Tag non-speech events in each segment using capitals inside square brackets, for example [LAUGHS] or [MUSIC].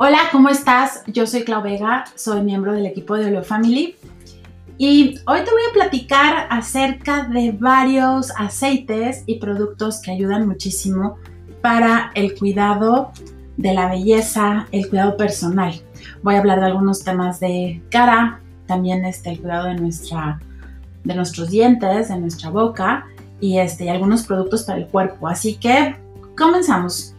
Hola, ¿cómo estás? Yo soy Clau Vega, soy miembro del equipo de Oleo Family y hoy te voy a platicar acerca de varios aceites y productos que ayudan muchísimo para el cuidado de la belleza, el cuidado personal. Voy a hablar de algunos temas de cara, también este, el cuidado de, nuestra, de nuestros dientes, de nuestra boca y este, algunos productos para el cuerpo. Así que comenzamos.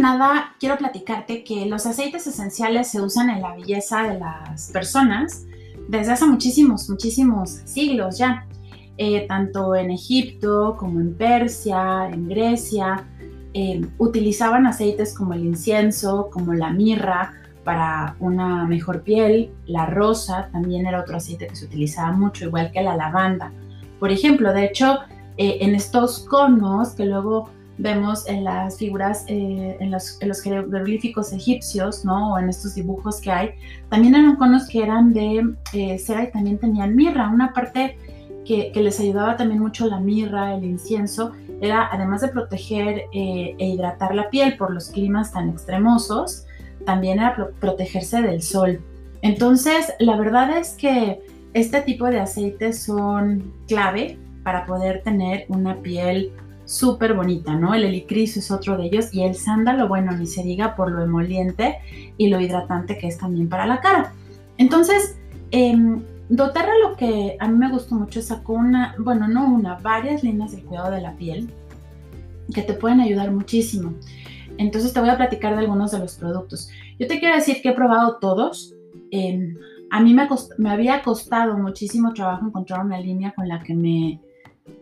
Nada, quiero platicarte que los aceites esenciales se usan en la belleza de las personas desde hace muchísimos, muchísimos siglos ya. Eh, tanto en Egipto como en Persia, en Grecia, eh, utilizaban aceites como el incienso, como la mirra para una mejor piel, la rosa también era otro aceite que se utilizaba mucho, igual que la lavanda. Por ejemplo, de hecho, eh, en estos conos que luego vemos en las figuras, eh, en, los, jeroglíficos egipcios, ¿no? O en estos dibujos que hay, también eran conos que eran de eh, cera y también tenían mirra. Una parte que, les ayudaba también mucho la mirra, el incienso, era además de proteger eh, e hidratar la piel por los climas tan extremosos, también era protegerse del sol. Entonces, la verdad es que este tipo de aceites son clave para poder tener una piel súper bonita, ¿no? El helicris es otro de ellos y el sándalo, bueno, ni se diga por lo emoliente y lo hidratante que es también para la cara. Entonces, eh, doTERRA lo que a mí me gustó mucho sacó una, bueno, no una, varias líneas del cuidado de la piel que te pueden ayudar muchísimo. Entonces te voy a platicar de algunos de los productos. Yo te quiero decir que he probado todos. Em, a mí me había costado muchísimo trabajo encontrar una línea con la que me,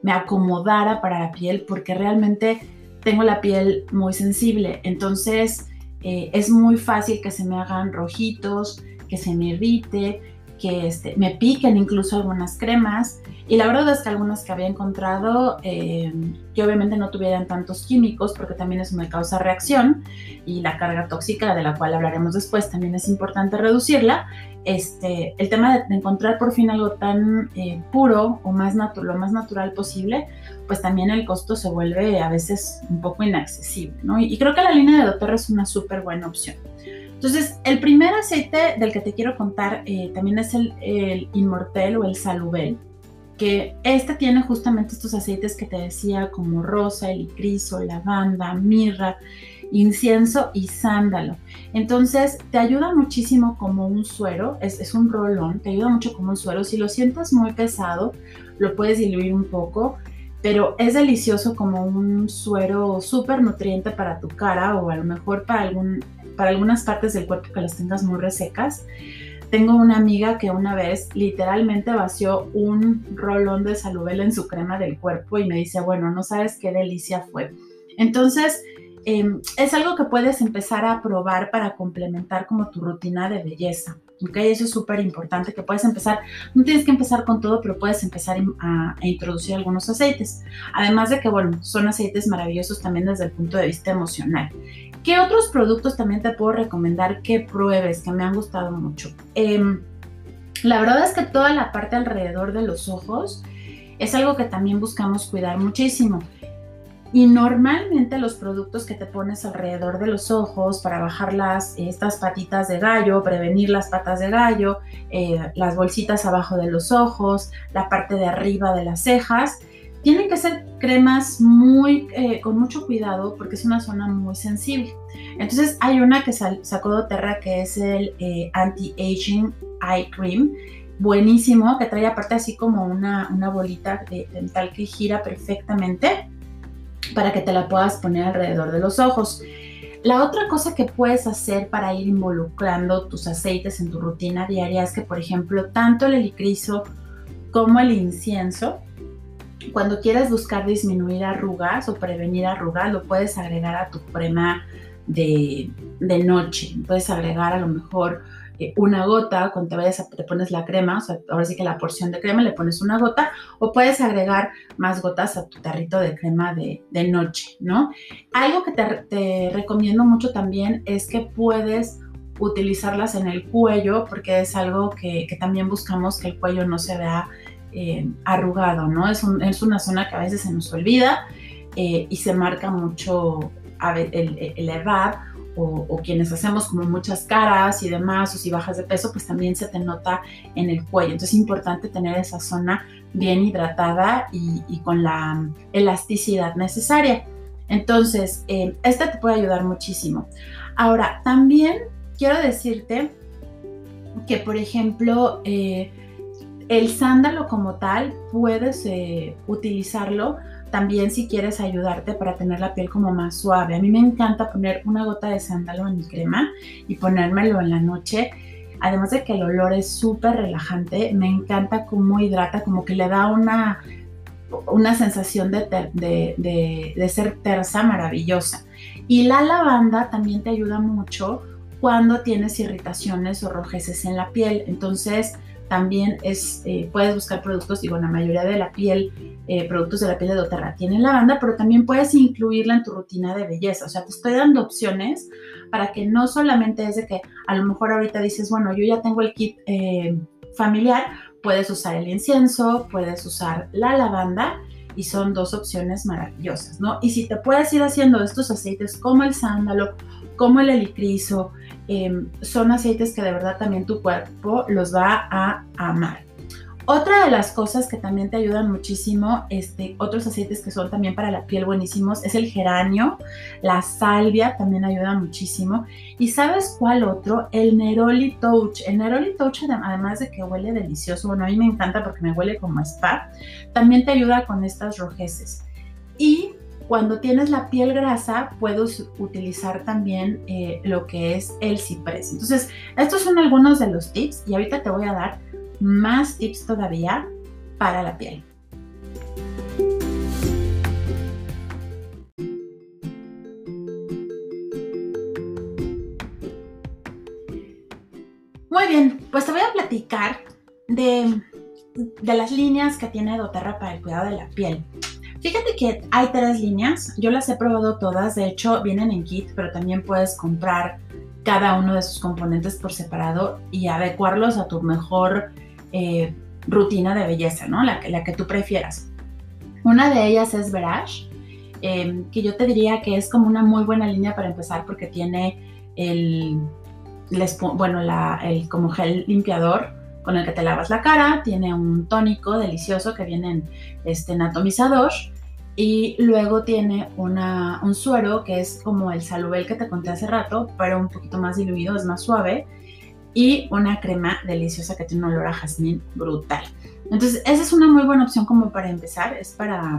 me acomodara para la piel porque realmente tengo la piel muy sensible. Entonces eh, es muy fácil que se me hagan rojitos, que se me irrite, que este, me piquen incluso algunas cremas. Y la verdad es que algunas que había encontrado eh, que obviamente no tuvieran tantos químicos porque también eso me causa reacción y la carga tóxica de la cual hablaremos después también es importante reducirla. Este, el tema de, encontrar por fin algo tan eh, puro o más lo más natural posible, pues también el costo se vuelve a veces un poco inaccesible. Y, creo que la línea de doTERRA es una súper buena opción. Entonces, el primer aceite del que te quiero contar eh, también es el, el Inmortel o el Salubel, que este tiene justamente estos aceites que te decía como rosa, helicriso, lavanda, mirra, incienso y sándalo. Entonces, te ayuda muchísimo como un suero, es, un rolón, te ayuda mucho como un suero. Si lo sientas muy pesado, lo puedes diluir un poco pero es delicioso como un suero súper nutriente para tu cara o a lo mejor para, algún, para algunas partes del cuerpo que las tengas muy resecas. Tengo una amiga que una vez literalmente vació un rolón de salubel en su crema del cuerpo y me dice, bueno, no sabes qué delicia fue. Entonces, em, es algo que puedes empezar a probar para complementar como tu rutina de belleza. ¿ok? Eso es súper importante, que puedes empezar, no tienes que empezar con todo, pero puedes empezar a, introducir algunos aceites. Además de que, bueno, son aceites maravillosos también desde el punto de vista emocional. ¿Qué otros productos también te puedo recomendar que pruebes, que me han gustado mucho? Em, la verdad es que toda la parte alrededor de los ojos es algo que también buscamos cuidar muchísimo. Y normalmente los productos que te pones alrededor de los ojos para bajar las, estas patitas de gallo, prevenir las patas de gallo, eh, las bolsitas abajo de los ojos, la parte de arriba de las cejas, tienen que ser cremas muy, eh, con mucho cuidado porque es una zona muy sensible. Entonces hay una que sacó doTERRA que es el eh, Anti-Aging Eye Cream buenísimo, que trae aparte así como una, una bolita de dental que gira perfectamente para que te la puedas poner alrededor de los ojos. La otra cosa que puedes hacer para ir involucrando tus aceites en tu rutina diaria es que, por ejemplo, tanto el helicriso como el incienso, cuando quieres buscar disminuir arrugas o prevenir arrugas, lo puedes agregar a tu crema de, de noche. Puedes agregar a lo mejor eh, una gota, cuando te vayas a, te pones la crema, o sea, ahora sí que la porción de crema le pones una gota, o puedes agregar más gotas a tu tarrito de crema de, noche, ¿no? Algo que te, recomiendo mucho también es que puedes utilizarlas en el cuello, porque es algo que, también buscamos que el cuello no se vea eh, arrugado, ¿no? Es, es, una zona que a veces se nos olvida eh, y se marca mucho el, la edad o, quienes hacemos como muchas caras y demás, o si bajas de peso, pues también se te nota en el cuello. Entonces es importante tener esa zona bien hidratada y, con la elasticidad necesaria. Entonces, eh, esta te puede ayudar muchísimo. Ahora, también quiero decirte que, por ejemplo, eh, el sándalo como tal puedes eh, utilizarlo también si quieres ayudarte para tener la piel como más suave. A mí me encanta poner una gota de sándalo en mi crema y ponérmelo en la noche. Además de que el olor es súper relajante, me encanta cómo hidrata, como que le da una, una sensación de, de, ser tersa maravillosa. Y la lavanda también te ayuda mucho cuando tienes irritaciones o rojeces en la piel. Entonces, también es, eh, puedes buscar productos, digo, la mayoría de la piel, eh, productos de la piel de doTERRA tienen lavanda, pero también puedes incluirla en tu rutina de belleza. O sea, te estoy dando opciones para que no solamente es de que a lo mejor ahorita dices, bueno, yo ya tengo el kit eh, familiar, puedes usar el incienso, puedes usar la lavanda y son dos opciones maravillosas, ¿no? Y si te puedes ir haciendo estos aceites como el sándalo, como el helicriso, em, son aceites que de verdad también tu cuerpo los va a amar. Otra de las cosas que también te ayudan muchísimo, este, otros aceites que son también para la piel buenísimos, es el geranio, la salvia también ayuda muchísimo. ¿Y sabes cuál otro? El Neroli Touch. El Neroli Touch, además de que huele delicioso, bueno, a mí me encanta porque me huele como spa, también te ayuda con estas rojeces. Y cuando tienes la piel grasa, puedes utilizar también eh, lo que es el ciprés. Entonces, estos son algunos de los tips y ahorita te voy a dar más tips todavía para la piel. Muy bien, pues te voy a platicar de, de las líneas que tiene doTERRA para el cuidado de la piel. Fíjate que hay tres líneas, yo las he probado todas, de hecho vienen en kit, pero también puedes comprar cada uno de sus componentes por separado y adecuarlos a tu mejor eh, rutina de belleza, ¿no? La, la, que tú prefieras. Una de ellas es Verage, em, que yo te diría que es como una muy buena línea para empezar porque tiene el, bueno, el como gel limpiador con el que te lavas la cara, tiene un tónico delicioso que viene en este, atomizador y luego tiene una, un suero que es como el salubel que te conté hace rato, pero un poquito más diluido, es más suave y una crema deliciosa que tiene un olor a jazmín brutal. Entonces, esa es una muy buena opción como para empezar. Es para...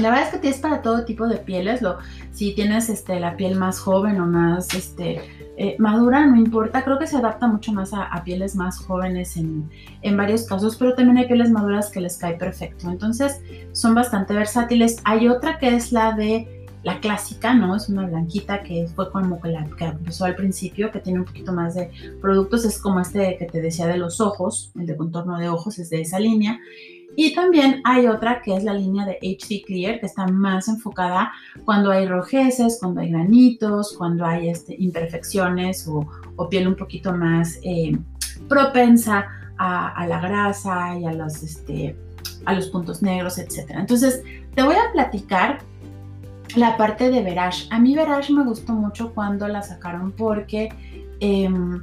La verdad es que es para todo tipo de pieles. Lo, si tienes este, la piel más joven o más este, eh, madura, no importa. Creo que se adapta mucho más a, a pieles más jóvenes en, en, varios casos, pero también hay pieles maduras que les cae perfecto. Entonces, son bastante versátiles. Hay otra que es la de la clásica, ¿no? Es una blanquita que fue como que la que empezó al principio, que tiene un poquito más de productos, es como este que te decía de los ojos, el de contorno de ojos es de esa línea. Y también hay otra que es la línea de HD Clear, que está más enfocada cuando hay rojeces, cuando hay granitos, cuando hay este, imperfecciones o, piel un poquito más eh, propensa a, la grasa y a los, este, a los puntos negros, etc. Entonces, te voy a platicar la parte de Verage. A mí Verage me gustó mucho cuando la sacaron porque em,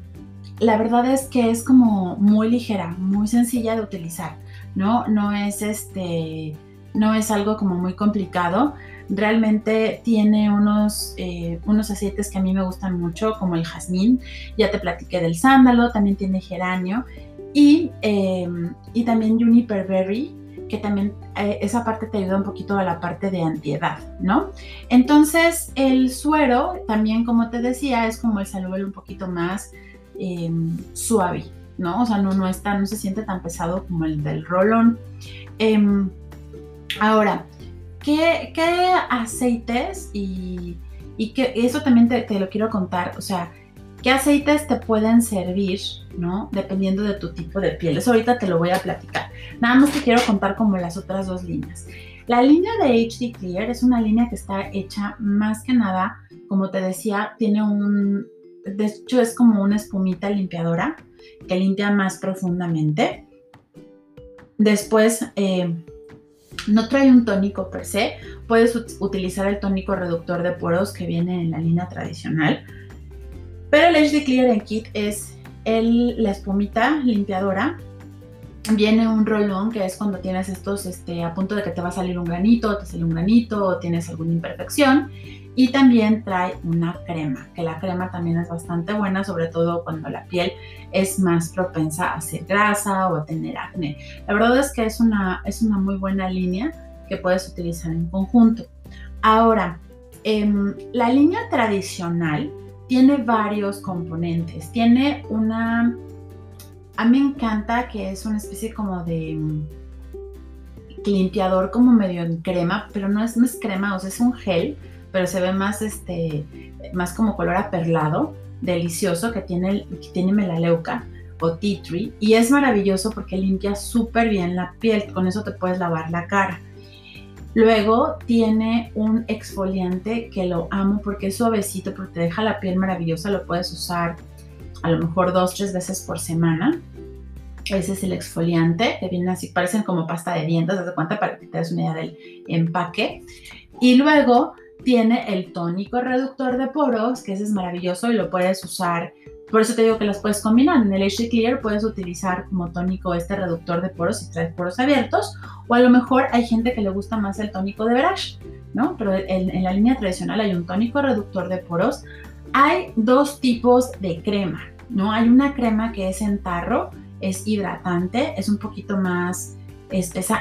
la verdad es que es como muy ligera, muy sencilla de utilizar, ¿no? No es este, no es algo como muy complicado. Realmente tiene unos, eh, unos aceites que a mí me gustan mucho, como el jazmín. Ya te platiqué del sándalo, también tiene geranio y, em, y también juniper berry que también eh, esa parte te ayuda un poquito a la parte de antiedad, ¿no? Entonces, el suero también, como te decía, es como el saludable un poquito más em, suave, ¿no? O sea, no, no, está, no se siente tan pesado como el del rolón. Em, ahora, ¿qué, aceites y, y eso también te, te lo quiero contar, o sea, ¿Qué aceites te pueden servir, no? Dependiendo de tu tipo de piel. Eso ahorita te lo voy a platicar. Nada más te quiero contar como las otras dos líneas. La línea de HD Clear es una línea que está hecha más que nada, como te decía, tiene un, de hecho es como una espumita limpiadora que limpia más profundamente. Después, eh, no trae un tónico per se. Puedes utilizar el tónico reductor de poros que viene en la línea tradicional. Pero el HD Clear en Kit es el, la espumita limpiadora. Viene un rolón que es cuando tienes estos este, a punto de que te va a salir un granito, te sale un granito tienes alguna imperfección. Y también trae una crema, que la crema también es bastante buena, sobre todo cuando la piel es más propensa a hacer grasa o a tener acné. La verdad es que es una, es una muy buena línea que puedes utilizar en conjunto. Ahora, em, la línea tradicional tiene varios componentes. Tiene una, a mí me encanta que es una especie como de mm, limpiador como medio en crema, pero no es, no es crema, o sea, es un gel pero se ve más, este, más como color aperlado, delicioso, que tiene, tiene melaleuca o tea tree. Y es maravilloso porque limpia súper bien la piel, con eso te puedes lavar la cara. Luego tiene un exfoliante que lo amo porque es suavecito, porque te deja la piel maravillosa, lo puedes usar a lo mejor dos, tres veces por semana. Ese es el exfoliante, que viene así, parecen como pasta de dientes, de cuenta para que te des una idea del empaque. Y luego tiene el tónico reductor de poros, que ese es maravilloso y lo puedes usar. Por eso te digo que las puedes combinar. En el HD Clear puedes utilizar como tónico este reductor de poros si traes poros abiertos. O a lo mejor hay gente que le gusta más el tónico de Verage, ¿no? Pero en la línea tradicional hay un tónico reductor de poros. Hay dos tipos de crema, ¿no? Hay una crema que es en tarro, es hidratante, es un poquito más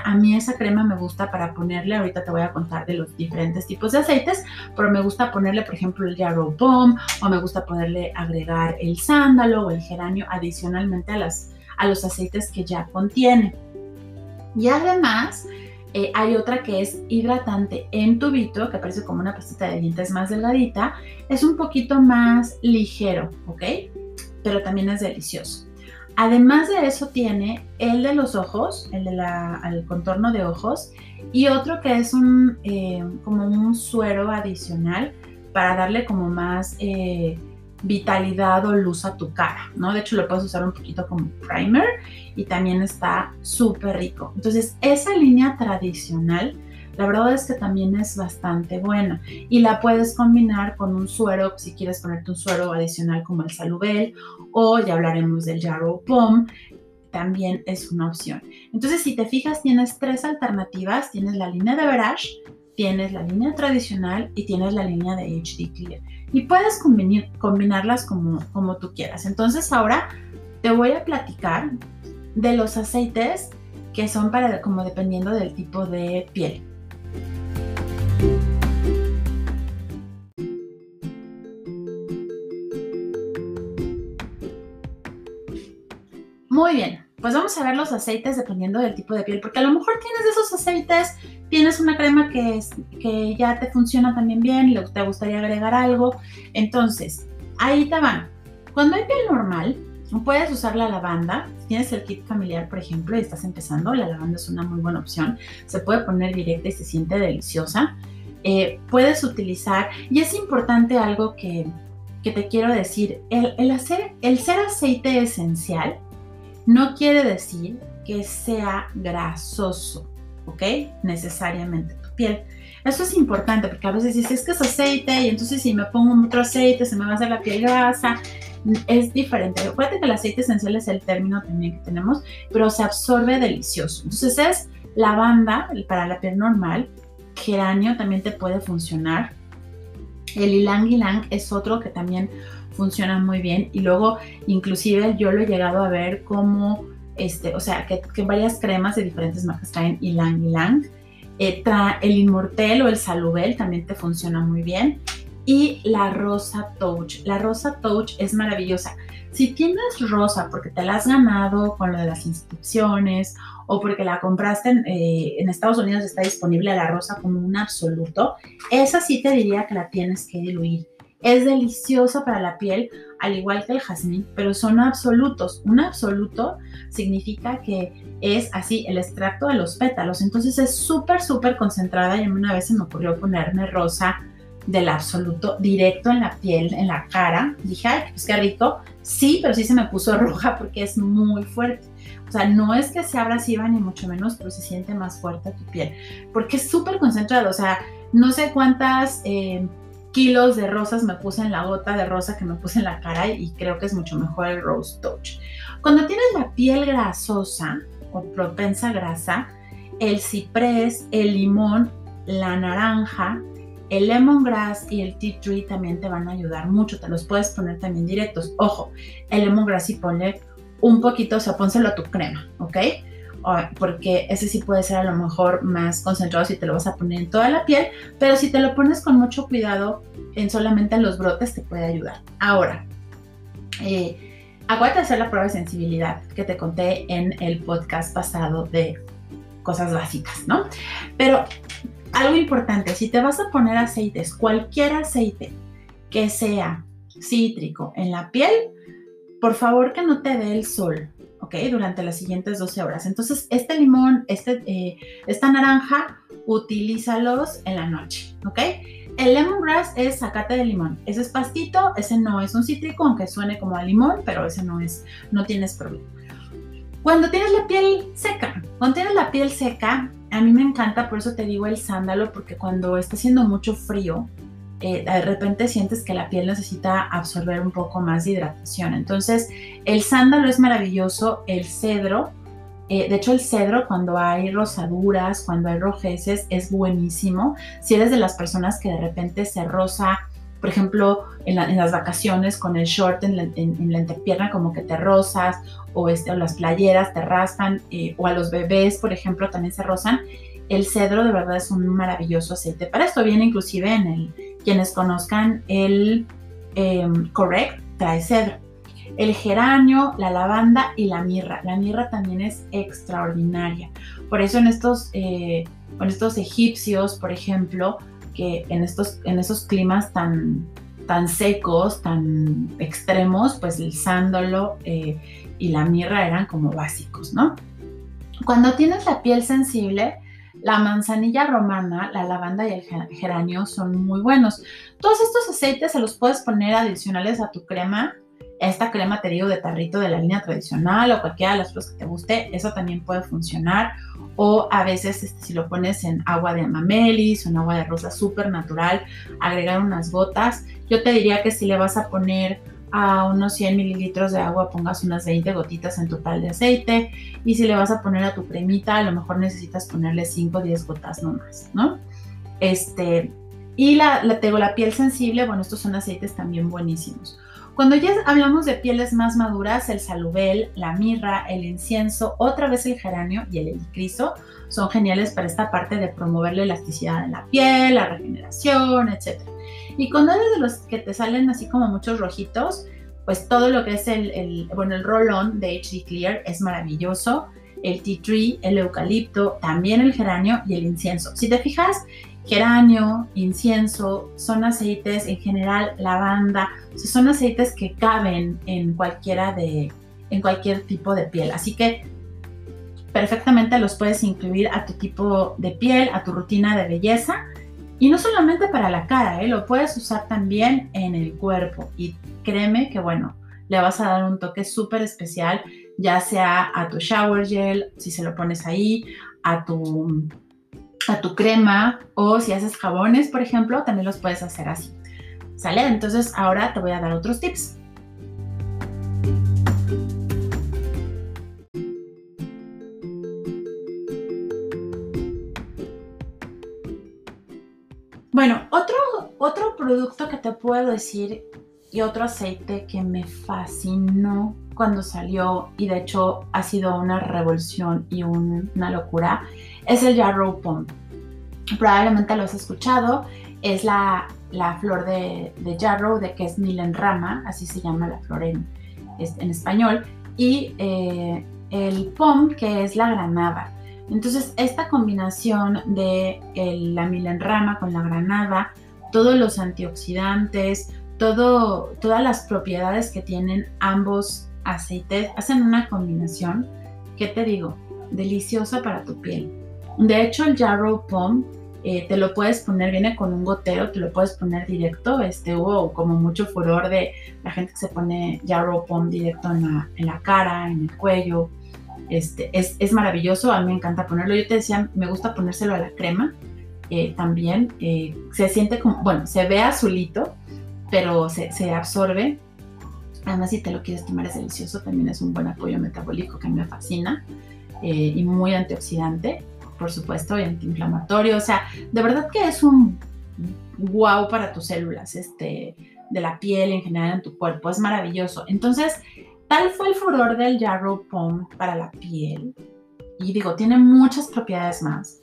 A mí esa crema me gusta para ponerle, ahorita te voy a contar de los diferentes tipos de aceites, pero me gusta ponerle, por ejemplo, el Yarrow Bomb o me gusta ponerle agregar el sándalo o el geranio adicionalmente a, a los aceites que ya contiene. Y además, eh, hay otra que es hidratante en tubito, que parece como una pastita de dientes más delgadita. Es un poquito más ligero, ¿ok? Pero también es delicioso. Además de eso tiene el de los ojos, el del contorno de ojos, y otro que es un eh, como un suero adicional para darle como más eh, vitalidad o luz a tu cara, ¿no? De hecho lo puedes usar un poquito como primer y también está súper rico. Entonces esa línea tradicional la verdad es que también es bastante buena y la puedes combinar con un suero, si quieres ponerte un suero adicional como el Salubel o ya hablaremos del Yarrow Pom, también es una opción. Entonces, si te fijas, tienes tres alternativas. Tienes la línea de Verage, tienes la línea tradicional y tienes la línea de HD Clear. Y puedes combinarlas como, como tú quieras. Entonces, ahora te voy a platicar de los aceites que son para como dependiendo del tipo de piel. Pues vamos a ver los aceites dependiendo del tipo de piel, porque a lo mejor tienes esos aceites, tienes una crema que, es, que ya te funciona también bien y te gustaría agregar algo. Entonces, ahí te van. Cuando hay piel normal, puedes usar la lavanda. Si tienes el kit familiar, por ejemplo, y estás empezando, la lavanda es una muy buena opción. Se puede poner directa y se siente deliciosa. Eh, puedes utilizar, y es importante algo que, te quiero decir, el, hacer, el ser aceite esencial no quiere decir que sea grasoso, ¿ok? Necesariamente tu piel. Eso es importante porque a veces dices, es que es aceite y entonces si me pongo otro aceite se me va a hacer la piel grasa. Es diferente. Recuerda que el aceite esencial es el término también que tenemos, pero se absorbe delicioso. Entonces es lavanda para la piel normal, geranio también te puede funcionar. El ylang ylang es otro que también funciona muy bien y luego inclusive yo lo he llegado a ver como, este, o sea, que, varias cremas de diferentes marcas traen ylang ylang. Eh, el Inmortel o el Salubel también te funciona muy bien. Y la Rosa Touch. La Rosa Touch es maravillosa. Si tienes rosa porque te la has ganado con lo de las inscripciones o porque la compraste en, eh, Estados Unidos está disponible la rosa como un absoluto, esa sí te diría que la tienes que diluir. Es deliciosa para la piel, al igual que el jazmín, pero son absolutos. Un absoluto significa que es así el extracto de los pétalos. Entonces es súper, súper concentrada y una vez se me ocurrió ponerme rosa del absoluto directo en la piel, en la cara. Dije, ay, pues qué rico. Sí, pero sí se me puso [LAUGHS] roja porque es muy fuerte. O sea, no es que sea abrasiva ni mucho menos, pero se siente más fuerte tu piel. Porque es súper concentrado. O sea, no sé cuántas eh, kilos de rosas me puse en la gota de rosa que me puse en la cara y creo que es mucho mejor el Rose Touch. Cuando tienes la piel grasosa o propensa a grasa, el ciprés, el limón, la naranja, el lemongrass y el tea tree también te van a ayudar mucho. Te los puedes poner también directos. Ojo, el lemongrass y ponle un poquito, o sea, pónselo a tu crema, ¿ok? Porque ese sí puede ser a lo mejor más concentrado si te lo vas a poner en toda la piel, pero si te lo pones con mucho cuidado en solamente en los brotes te puede ayudar. Ahora, eh, de hacer la prueba de sensibilidad que te conté en el podcast pasado de cosas básicas, ¿no? Pero algo importante, si te vas a poner aceites, cualquier aceite que sea cítrico en la piel, por favor que no te dé el sol, ¿ok? Durante las siguientes 12 horas. Entonces, este limón, este, eh, esta naranja, utilízalos en la noche, ¿ok? El lemongrass es sacate de limón. Ese es pastito, ese no es un cítrico, aunque suene como a limón, pero ese no es, no tienes problema. Cuando tienes la piel seca, cuando tienes la piel seca, a mí me encanta, por eso te digo el sándalo, porque cuando está haciendo mucho frío, eh, de repente sientes que la piel necesita absorber un poco más de hidratación. Entonces, el sándalo es maravilloso, el cedro, eh, de hecho el cedro cuando hay rosaduras, cuando hay rojeces, es buenísimo. Si eres de las personas que de repente se rosa por ejemplo, en, las vacaciones con el short en la, entrepierna como que te rozas o, este, o las playeras te raspan eh, o a los bebés, por ejemplo, también se rozan. El cedro de verdad es un maravilloso aceite. Para esto viene inclusive en el, quienes conozcan el em, Correct, trae cedro. El geranio, la lavanda y la mirra. La mirra también es extraordinaria. Por eso en estos, eh, en estos egipcios, por ejemplo, que en, estos, en esos climas tan, tan secos, tan extremos, pues el sándalo eh, y la mirra eran como básicos, ¿no? Cuando tienes la piel sensible, la manzanilla romana, la lavanda y el geranio son muy buenos. Todos estos aceites se los puedes poner adicionales a tu crema esta crema, te digo, de tarrito de la línea tradicional o cualquiera de las flores que te guste, eso también puede funcionar. O a veces este, si lo pones en agua de mamelis o en agua de rosa súper natural, agregar unas gotas. Yo te diría que si le vas a poner a unos 100 mililitros de agua pongas unas 20 gotitas en total de aceite y si le vas a poner a tu cremita a lo mejor necesitas ponerle 5 o 10 gotas nomás, ¿no? Este, y la, la, tengo la piel sensible, bueno, estos son aceites también buenísimos. Cuando ya hablamos de pieles más maduras, el salubel, la mirra, el incienso, otra vez el geranio y el helicriso son geniales para esta parte de promover la elasticidad de la piel, la regeneración, etc. Y cuando eres de los que te salen así como muchos rojitos, pues todo lo que es el, bueno, el roll-on de HD Clear es maravilloso. El tea tree, el eucalipto, también el geranio y el incienso. Si te fijas, geranio, incienso, son aceites en general, lavanda, son aceites que caben en cualquiera de, en cualquier tipo de piel. Así que perfectamente los puedes incluir a tu tipo de piel, a tu rutina de belleza. Y no solamente para la cara, ¿eh? lo puedes usar también en el cuerpo. Y créeme que, bueno, le vas a dar un toque súper especial, ya sea a tu shower gel, si se lo pones ahí, a tu a tu crema o si haces jabones, por ejemplo, también los puedes hacer así. ¿Sale? Entonces ahora te voy a dar otros tips. Bueno, otro, otro producto que te puedo decir y otro aceite que me fascinó cuando salió y de hecho ha sido una revolución y una locura es el Yarrow Pom. Probablemente lo has escuchado, es la, flor de, Yarrow, de que es Rama, así se llama la flor en, en español, y eh, el Pom, que es la granada. Entonces, esta combinación de la milenrama con la granada, todos los antioxidantes, todo, todas las propiedades que tienen ambos aceites, hacen una combinación, ¿qué te digo? Deliciosa para tu piel. De hecho, el Jarrow Pom eh, te lo puedes poner, viene con un gotero, te lo puedes poner directo. Este, hubo como mucho furor de la gente que se pone Jarrow Pom directo en la, cara, en el cuello. Este, es, maravilloso, a mí me encanta ponerlo. Yo te decía, me gusta ponérselo a la crema eh, también. Eh, se siente como, bueno, se ve azulito, pero se, absorbe. Además, si te lo quieres tomar es delicioso, también es un buen apoyo metabólico que me fascina eh, y muy antioxidante, por supuesto, y antiinflamatorio. O sea, de verdad que es un wow para tus células, este, de la piel en general en tu cuerpo. Es maravilloso. Entonces, tal fue el furor del Yarrow Pom para la piel. Y digo, tiene muchas propiedades más.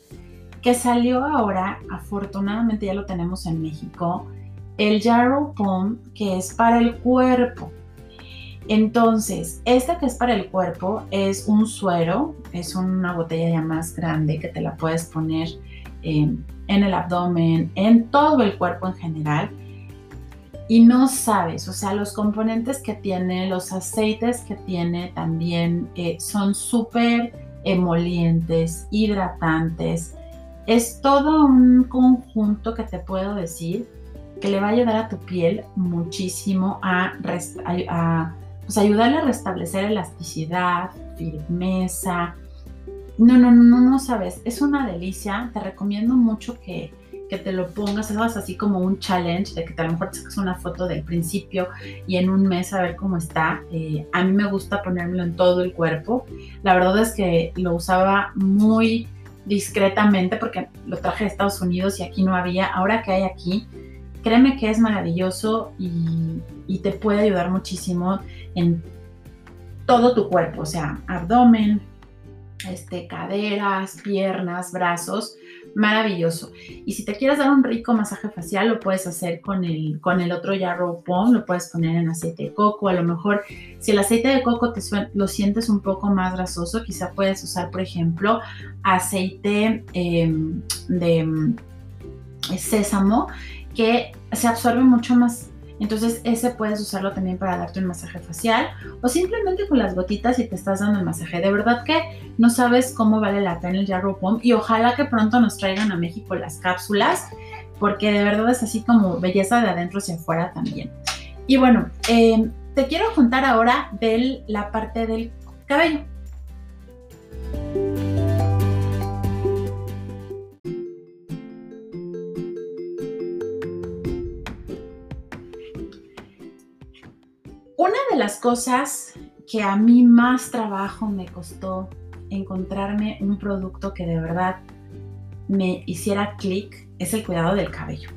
Que salió ahora, afortunadamente ya lo tenemos en México, el Yarrow Pom, que es para el cuerpo. Entonces, este que es para el cuerpo es un suero, es una botella ya más grande que te la puedes poner en el abdomen, en todo el cuerpo en general. Y no sabes, o sea, los componentes que tiene, los aceites que tiene también eh, son súper emolientes, hidratantes. Es todo un conjunto que te puedo decir que le va a ayudar a tu piel muchísimo a, pues, ayudarle a restablecer elasticidad, firmeza, no, no, no, no sabes, es una delicia. Te recomiendo mucho que, te lo pongas, hagas así como un challenge de que a lo mejor te sacas una foto del principio y en un mes a ver cómo está. Eh, a mí me gusta ponérmelo en todo el cuerpo. La verdad es que lo usaba muy discretamente porque lo traje de Estados Unidos y aquí no había. Ahora que hay aquí, créeme que es maravilloso y, y te puede ayudar muchísimo en todo tu cuerpo, o sea, abdomen, este, caderas, piernas, brazos, maravilloso. Y si te quieres dar un rico masaje facial, lo puedes hacer con el, con el otro Yarrow Pom, lo puedes poner en aceite de coco. A lo mejor, si el aceite de coco te lo sientes un poco más grasoso, quizá puedes usar, por ejemplo, aceite em, de em, sésamo, que se absorbe mucho más entonces ese puedes usarlo también para darte un masaje facial o simplemente con las gotitas y te estás dando el masaje. De verdad que no sabes cómo vale la pena el Jarrow Pom y ojalá que pronto nos traigan a México las cápsulas porque de verdad es así como belleza de adentro hacia afuera también. Y bueno, eh, te quiero contar ahora de la parte del cabello. Una de las cosas que a mí más trabajo me costó encontrarme un producto que de verdad me hiciera clic es el cuidado del cabello.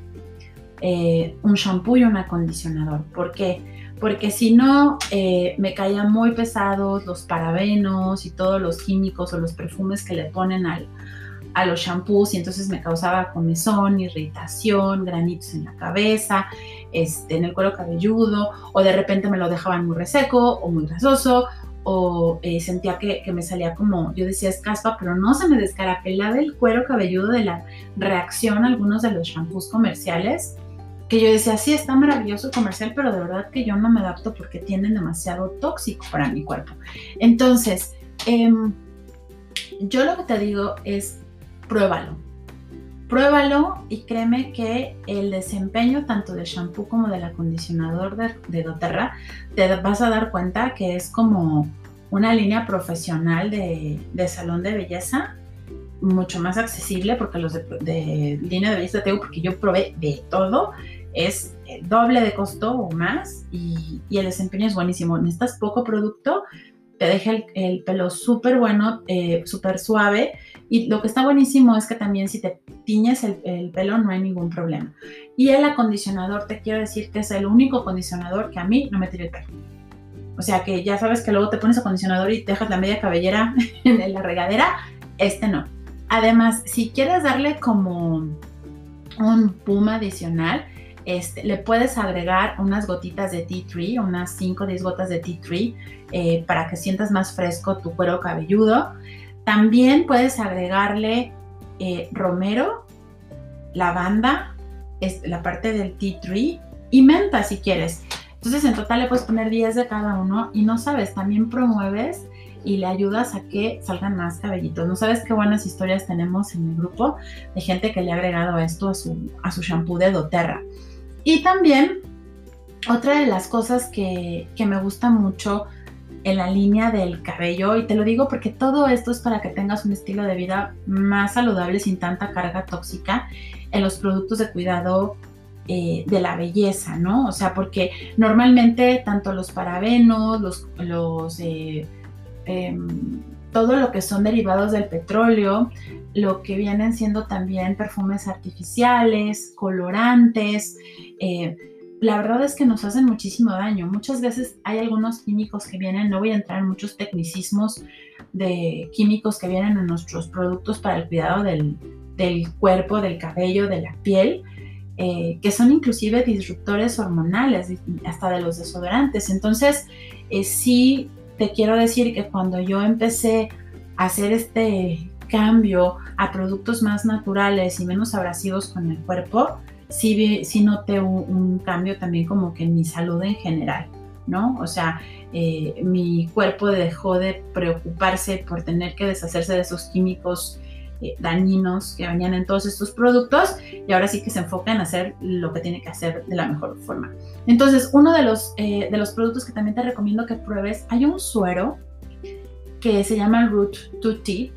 Eh, un shampoo y un acondicionador. ¿Por qué? Porque si no, eh, me caían muy pesados los parabenos y todos los químicos o los perfumes que le ponen al, a los shampoos y entonces me causaba comezón, irritación, granitos en la cabeza, este, en el cuero cabelludo, o de repente me lo dejaban muy reseco o muy grasoso, o eh, sentía que, me salía como, yo decía es caspa, pero no se me descarapelaba el cuero cabelludo de la reacción a algunos de los shampoos comerciales, que yo decía, sí, está maravilloso comercial, pero de verdad que yo no me adapto porque tienen demasiado tóxico para mi cuerpo. Entonces, em, yo lo que te digo es, pruébalo. Pruébalo y créeme que el desempeño tanto del shampoo como del acondicionador de, doTERRA te vas a dar cuenta que es como una línea profesional de, salón de belleza mucho más accesible porque los de, línea de belleza tengo porque yo probé de todo es doble de costo o más y, el desempeño es buenísimo. Necesitas poco producto, te deja el, pelo súper bueno, eh, súper suave y lo que está buenísimo es que también si te tiñes el, pelo no hay ningún problema. Y el acondicionador, te quiero decir que es el único acondicionador que a mí no me tira el pelo. O sea que ya sabes que luego te pones acondicionador y dejas la media cabellera [LAUGHS] en la regadera. Este no. Además, si quieres darle como un puma adicional, este, le puedes agregar unas gotitas de tea tree, unas 5 o 10 gotas de tea tree, eh, para que sientas más fresco tu cuero cabelludo. También puedes agregarle eh, romero, lavanda, es la parte del tea tree y menta si quieres. Entonces en total le puedes poner 10 de cada uno y no sabes, también promueves y le ayudas a que salgan más cabellitos. No sabes qué buenas historias tenemos en el grupo de gente que le ha agregado esto a su, a su shampoo de doTERRA. Y también otra de las cosas que, que me gusta mucho en la línea del cabello y te lo digo porque todo esto es para que tengas un estilo de vida más saludable sin tanta carga tóxica en los productos de cuidado eh, de la belleza, ¿no? O sea, porque normalmente tanto los parabenos, los, los eh, em, todo lo que son derivados del petróleo, lo que vienen siendo también perfumes artificiales, colorantes, eh, la verdad es que nos hacen muchísimo daño. Muchas veces hay algunos químicos que vienen, no voy a entrar en muchos tecnicismos de químicos que vienen en nuestros productos para el cuidado del, cuerpo, del cabello, de la piel, eh, que son inclusive disruptores hormonales, hasta de los desodorantes. Entonces, eh, sí te quiero decir que cuando yo empecé a hacer este cambio a productos más naturales y menos abrasivos con el cuerpo, sí, noté un, cambio también como que en mi salud en general, ¿no? O sea, eh, mi cuerpo dejó de preocuparse por tener que deshacerse de esos químicos eh, dañinos que venían en todos estos productos y ahora sí que se enfoca en hacer lo que tiene que hacer de la mejor forma. Entonces, uno de los, eh, de los productos que también te recomiendo que pruebes, hay un suero que se llama Root to Tip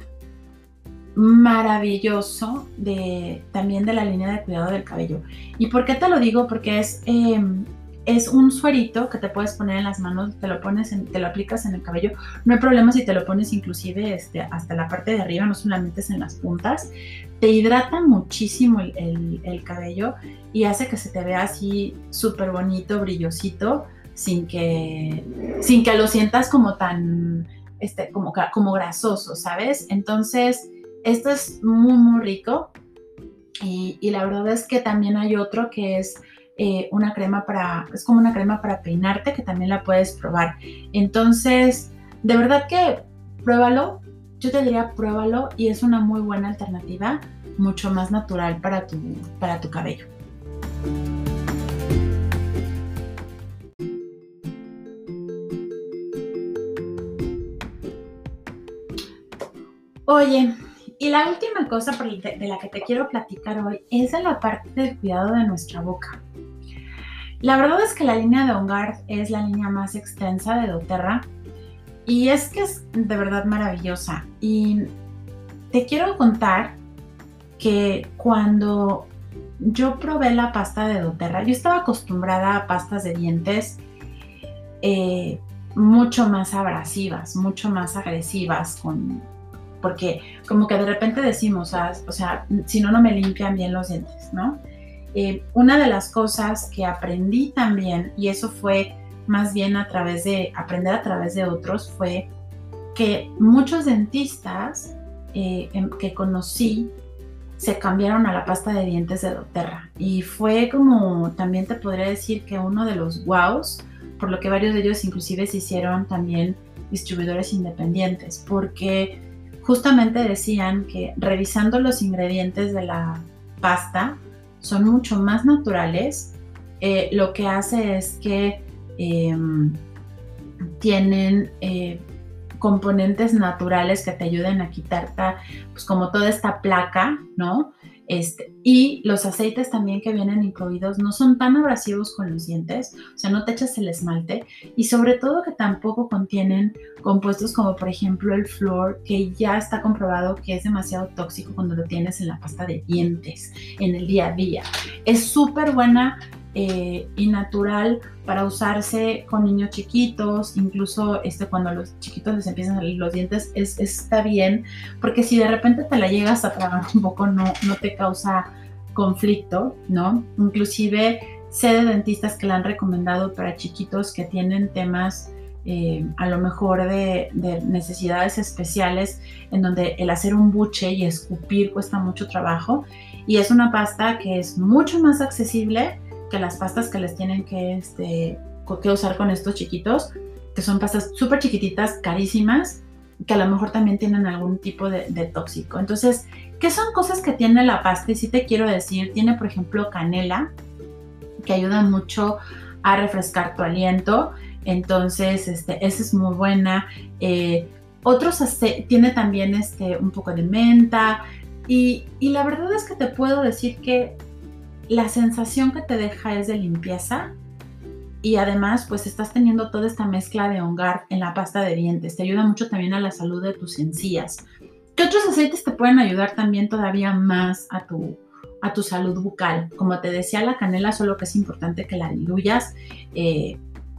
maravilloso de, también de la línea de cuidado del cabello. ¿Y por qué te lo digo? Porque es, em, es un suerito que te puedes poner en las manos, te lo pones, te lo aplicas en el cabello. No hay problema si te lo pones inclusive este, hasta la parte de arriba, no solamente es en las puntas. Te hidrata muchísimo el, el, cabello y hace que se te vea así súper bonito, brillosito, sin que, sin que lo sientas como tan, este, como, como grasoso, ¿sabes? Entonces, esto es muy, muy rico. Y, la verdad es que también hay otro que es eh, una crema para, es como una crema para peinarte que también la puedes probar. Entonces, de verdad que pruébalo. Yo te diría pruébalo y es una muy buena alternativa, mucho más natural para tu, para tu cabello. Oye, y la última cosa de la que te quiero platicar hoy es de la parte del cuidado de nuestra boca. La verdad es que la línea de OnGuard es la línea más extensa de doTERRA y es que es de verdad maravillosa. Y te quiero contar que cuando yo probé la pasta de doTERRA, yo estaba acostumbrada a pastas de dientes eh, mucho más abrasivas, mucho más agresivas, con porque como que de repente decimos, ah, o sea, si no, no me limpian bien los dientes, ¿no? Eh, una de las cosas que aprendí también, y eso fue más bien a través de aprender a través de otros, fue que muchos dentistas eh, em, que conocí se cambiaron a la pasta de dientes de doTERRA. Y fue como, también te podría decir que uno de los wows, por lo que varios de ellos inclusive se hicieron también distribuidores independientes, porque justamente decían que revisando los ingredientes de la pasta son mucho más naturales. Eh, lo que hace es que em, tienen eh, componentes naturales que te ayuden a quitarte, pues como toda esta placa, ¿no? Este, y los aceites también que vienen incluidos no son tan abrasivos con los dientes, o sea, no te echas el esmalte y sobre todo que tampoco contienen compuestos como por ejemplo el flúor, que ya está comprobado que es demasiado tóxico cuando lo tienes en la pasta de dientes, en el día a día. Es súper buena eh, y natural para usarse con niños chiquitos, incluso este, cuando los chiquitos les empiezan a salir los dientes, es, está bien, porque si de repente te la llegas a tragar un poco, no, no te causa conflicto, ¿no? Inclusive sé de dentistas que la han recomendado para chiquitos que tienen temas eh, a lo mejor de, de, necesidades especiales en donde el hacer un buche y escupir cuesta mucho trabajo y es una pasta que es mucho más accesible que las pastas que les tienen que, este, que usar con estos chiquitos, que son pastas súper chiquititas, carísimas, que a lo mejor también tienen algún tipo de, tóxico. Entonces, ¿qué son cosas que tiene la pasta? Y sí te quiero decir, tiene por ejemplo canela, que ayuda mucho a refrescar tu aliento. Entonces, este, esa es muy buena. Eh, otros tiene también este, un poco de menta. Y la verdad es que te puedo decir que la sensación que te deja es de limpieza y además pues estás teniendo toda esta mezcla de hongar en la pasta de dientes. Te ayuda mucho también a la salud de tus encías. ¿Qué otros aceites te pueden ayudar también todavía más a tu, a tu salud bucal? Como te decía, la canela, solo que es importante que la diluyas. Eh,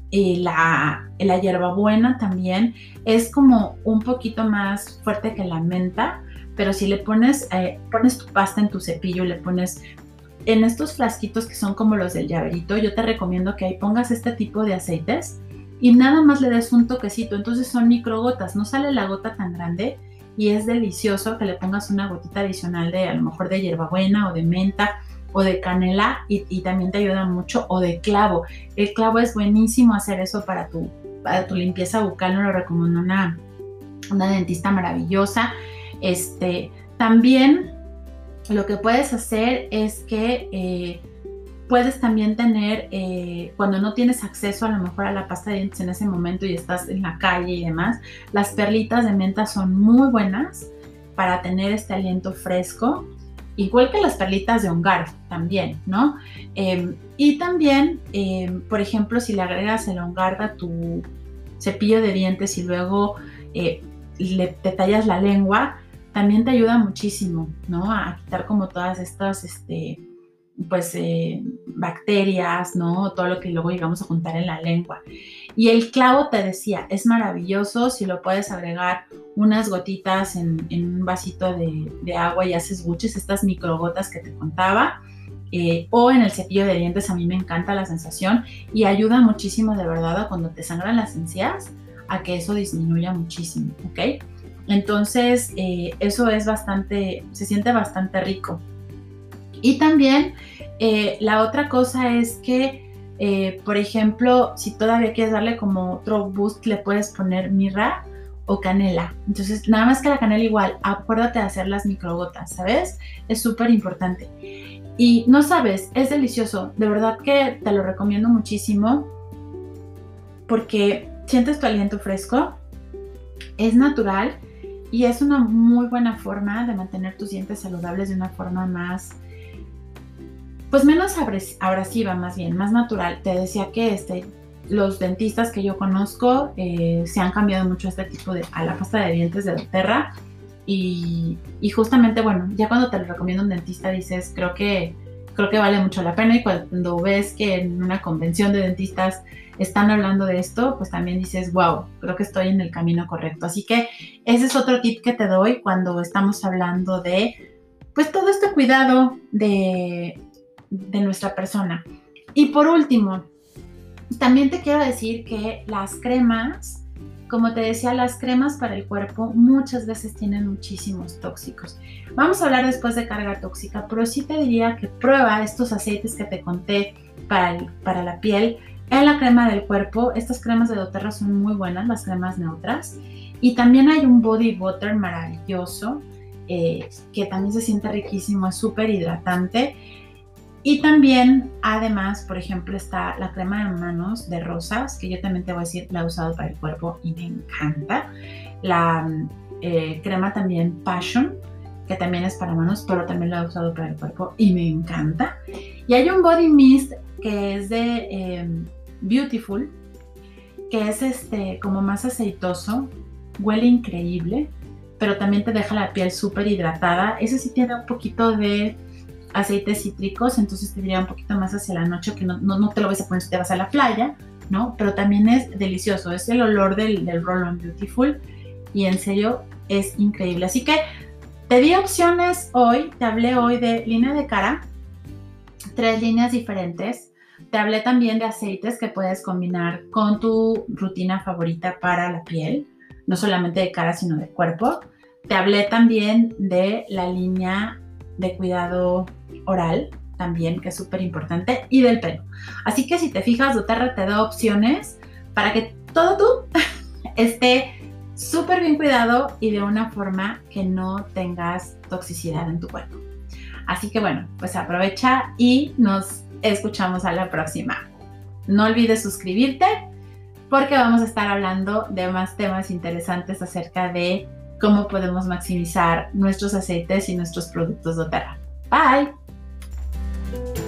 y la, la hierbabuena también es como un poquito más fuerte que la menta, pero si le pones, eh, pones tu pasta en tu cepillo, le pones en estos flasquitos que son como los del llaverito, yo te recomiendo que ahí pongas este tipo de aceites y nada más le des un toquecito. Entonces son microgotas, no sale la gota tan grande y es delicioso que le pongas una gotita adicional de a lo mejor de hierbabuena o de menta o de canela y, también te ayuda mucho o de clavo. El clavo es buenísimo hacer eso para tu, para tu limpieza bucal, no lo recomiendo una, una dentista maravillosa. Este, también lo que puedes hacer es que eh, puedes también tener, eh, cuando no tienes acceso a lo mejor a la pasta de dientes en ese momento y estás en la calle y demás, las perlitas de menta son muy buenas para tener este aliento fresco, igual que las perlitas de hongar también, ¿no? Em, y también, em, por ejemplo, si le agregas el hongar a tu cepillo de dientes y luego eh, le, te tallas la lengua, también te ayuda muchísimo, ¿no? A quitar como todas estas, este, pues, eh, bacterias, ¿no? Todo lo que luego llegamos a juntar en la lengua. Y el clavo, te decía, es maravilloso si lo puedes agregar unas gotitas en, un vasito de, agua y haces buches, estas microgotas que te contaba. Eh, o en el cepillo de dientes, a mí me encanta la sensación y ayuda muchísimo de verdad a cuando te sangran las encías, a que eso disminuya muchísimo, ¿ok? Entonces, eh, eso es bastante, se siente bastante rico. Y también eh, la otra cosa es que, eh, por ejemplo, si todavía quieres darle como otro boost, le puedes poner mirra o canela. Entonces, nada más que la canela igual, acuérdate de hacer las microgotas, ¿sabes? Es súper importante. Y no sabes, es delicioso. De verdad que te lo recomiendo muchísimo porque sientes tu aliento fresco, es natural y es una muy buena forma de mantener tus dientes saludables de una forma más, pues menos abrasiva más bien, más natural. Te decía que este, los dentistas que yo conozco eh, se han cambiado mucho este tipo de, a la pasta de dientes de doTERRA y, y justamente, bueno, ya cuando te lo recomiendo un dentista dices, creo que, creo que vale mucho la pena y cuando ves que en una convención de dentistas están hablando de esto, pues también dices, wow, creo que estoy en el camino correcto. Así que ese es otro tip que te doy cuando estamos hablando de, pues todo este cuidado de, de nuestra persona. Y por último, también te quiero decir que las cremas, como te decía, las cremas para el cuerpo muchas veces tienen muchísimos tóxicos. Vamos a hablar después de carga tóxica, pero sí te diría que prueba estos aceites que te conté para, para la piel en la crema del cuerpo, estas cremas de doTERRA son muy buenas, las cremas neutras. Y también hay un body butter maravilloso, eh, que también se siente riquísimo, es súper hidratante. Y también, además, por ejemplo, está la crema de manos de rosas, que yo también te voy a decir, la he usado para el cuerpo y me encanta. La eh, crema también Passion, que también es para manos, pero también la he usado para el cuerpo y me encanta. Y hay un body mist que es de em, Beautiful, que es este como más aceitoso, huele increíble, pero también te deja la piel súper hidratada. Ese sí tiene un poquito de aceites cítricos, entonces te diría un poquito más hacia la noche, que no, no, te lo vas a poner si te vas a la playa, ¿no? Pero también es delicioso, es el olor del, del Roll-On Beautiful y en serio es increíble. Así que te di opciones hoy, te hablé hoy de línea de cara, tres líneas diferentes te hablé también de aceites que puedes combinar con tu rutina favorita para la piel, no solamente de cara, sino de cuerpo. Te hablé también de la línea de cuidado oral, también, que es súper importante, y del pelo. Así que si te fijas, doTERRA te da opciones para que todo tú [LAUGHS] esté súper bien cuidado y de una forma que no tengas toxicidad en tu cuerpo. Así que bueno, pues aprovecha y nos escuchamos a la próxima. No olvides suscribirte porque vamos a estar hablando de más temas interesantes acerca de cómo podemos maximizar nuestros aceites y nuestros productos de Bye. Bye.